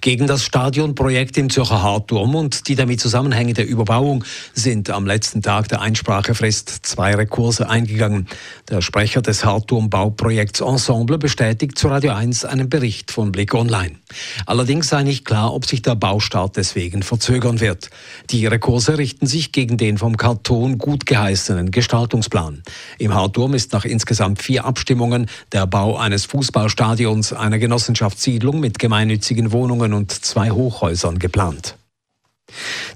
Gegen das Stadionprojekt im Zürcher Hartturm und die damit zusammenhängende Überbauung sind am letzten Tag der Einsprachefrist zwei Rekurse eingegangen. Der Sprecher des Hartturm-Bauprojekts Ensemble bestätigt zu Radio 1 einen Bericht von Blick Online. Allerdings sei nicht klar, ob sich der Baustart deswegen verzögern wird. Die Rekurse richten sich gegen den vom Karton gut geheißenen Gestaltungsplan. Im Hartturm ist nach insgesamt vier Abstimmungen der Bau eines Fußballstadions, einer Genossenschaftssiedlung mit gemeinnützigen Wohnungen und zwei Hochhäusern geplant.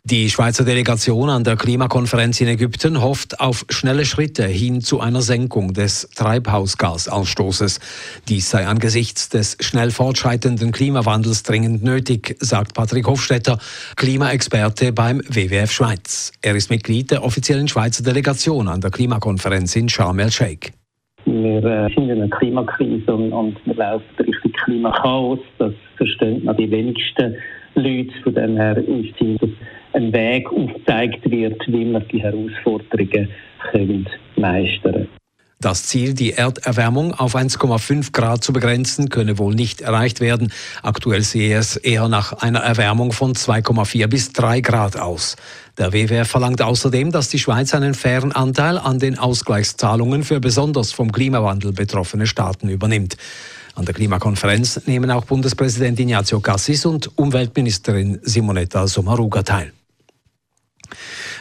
Die Schweizer Delegation an der Klimakonferenz in Ägypten hofft auf schnelle Schritte hin zu einer Senkung des Treibhausgasausstoßes. Dies sei angesichts des schnell fortschreitenden Klimawandels dringend nötig, sagt Patrick Hofstetter, Klimaexperte beim WWF Schweiz. Er ist Mitglied der offiziellen Schweizer Delegation an der Klimakonferenz in Sharm el-Sheikh. Wir äh, sind in einer Klimakrise und, und wir laufen Klimakaos. Das verstehen noch die wenigsten Leute. Von dem her ist es, dass ein Weg aufgezeigt wird, wie man die Herausforderungen können meistern können. Das Ziel, die Erderwärmung auf 1,5 Grad zu begrenzen, könne wohl nicht erreicht werden. Aktuell sehe es eher nach einer Erwärmung von 2,4 bis 3 Grad aus. Der WWF verlangt außerdem, dass die Schweiz einen fairen Anteil an den Ausgleichszahlungen für besonders vom Klimawandel betroffene Staaten übernimmt. An der Klimakonferenz nehmen auch Bundespräsident Ignazio Cassis und Umweltministerin Simonetta Sommaruga teil.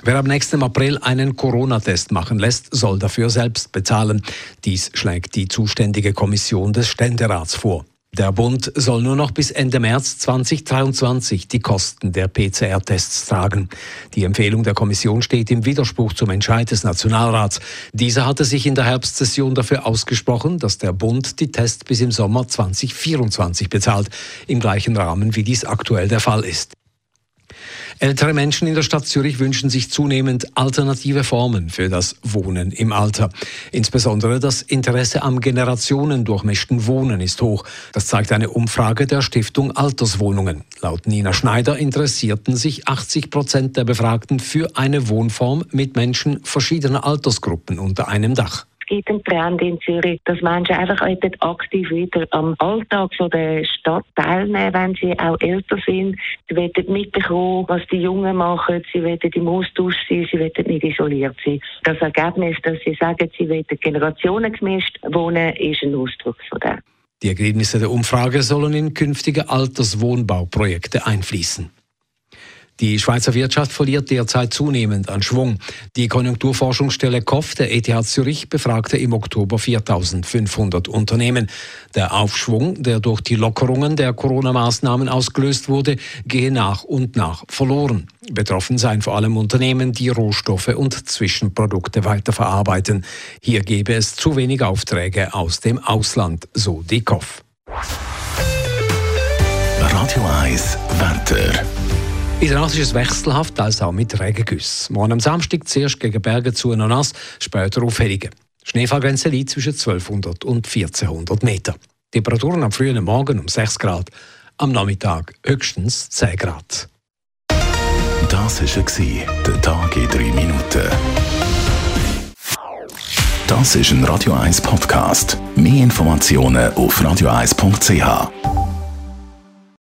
Wer am nächsten April einen Corona-Test machen lässt, soll dafür selbst bezahlen. Dies schlägt die zuständige Kommission des Ständerats vor. Der Bund soll nur noch bis Ende März 2023 die Kosten der PCR-Tests tragen. Die Empfehlung der Kommission steht im Widerspruch zum Entscheid des Nationalrats. Dieser hatte sich in der Herbstsession dafür ausgesprochen, dass der Bund die Tests bis im Sommer 2024 bezahlt, im gleichen Rahmen wie dies aktuell der Fall ist. Ältere Menschen in der Stadt Zürich wünschen sich zunehmend alternative Formen für das Wohnen im Alter. Insbesondere das Interesse am generationendurchmischten Wohnen ist hoch. Das zeigt eine Umfrage der Stiftung Alterswohnungen. Laut Nina Schneider interessierten sich 80 Prozent der Befragten für eine Wohnform mit Menschen verschiedener Altersgruppen unter einem Dach gibt einen Trend in Zürich, dass Menschen einfach aktiv wieder am Alltag von der Stadt teilnehmen, wenn sie auch älter sind. Sie werden mitbekommen, was die Jungen machen. Sie werden im Austausch sein. Sie werden nicht isoliert sein. Das Ergebnis, dass sie sagen, sie werden generationengemischt wohnen, ist ein Ausdruck von dem. Die Ergebnisse der Umfrage sollen in künftige Alterswohnbauprojekte einfließen. Die Schweizer Wirtschaft verliert derzeit zunehmend an Schwung. Die Konjunkturforschungsstelle KOF der ETH Zürich befragte im Oktober 4500 Unternehmen. Der Aufschwung, der durch die Lockerungen der Corona-Maßnahmen ausgelöst wurde, gehe nach und nach verloren. Betroffen seien vor allem Unternehmen, die Rohstoffe und Zwischenprodukte weiterverarbeiten. Hier gebe es zu wenig Aufträge aus dem Ausland, so die KOF. Radio 1 Wetter. In der Nacht ist es wechselhaft, also auch mit Regengüssen. Morgen am Samstag zuerst gegen Berge zu noch nass, später Aufhellungen. Schneefallgrenze liegt zwischen 1200 und 1400 Meter. Temperaturen am frühen Morgen um 6 Grad, am Nachmittag höchstens 10 Grad. Das war der Tag in 3 Minuten. Das ist ein Radio 1 Podcast. Mehr Informationen auf radio1.ch.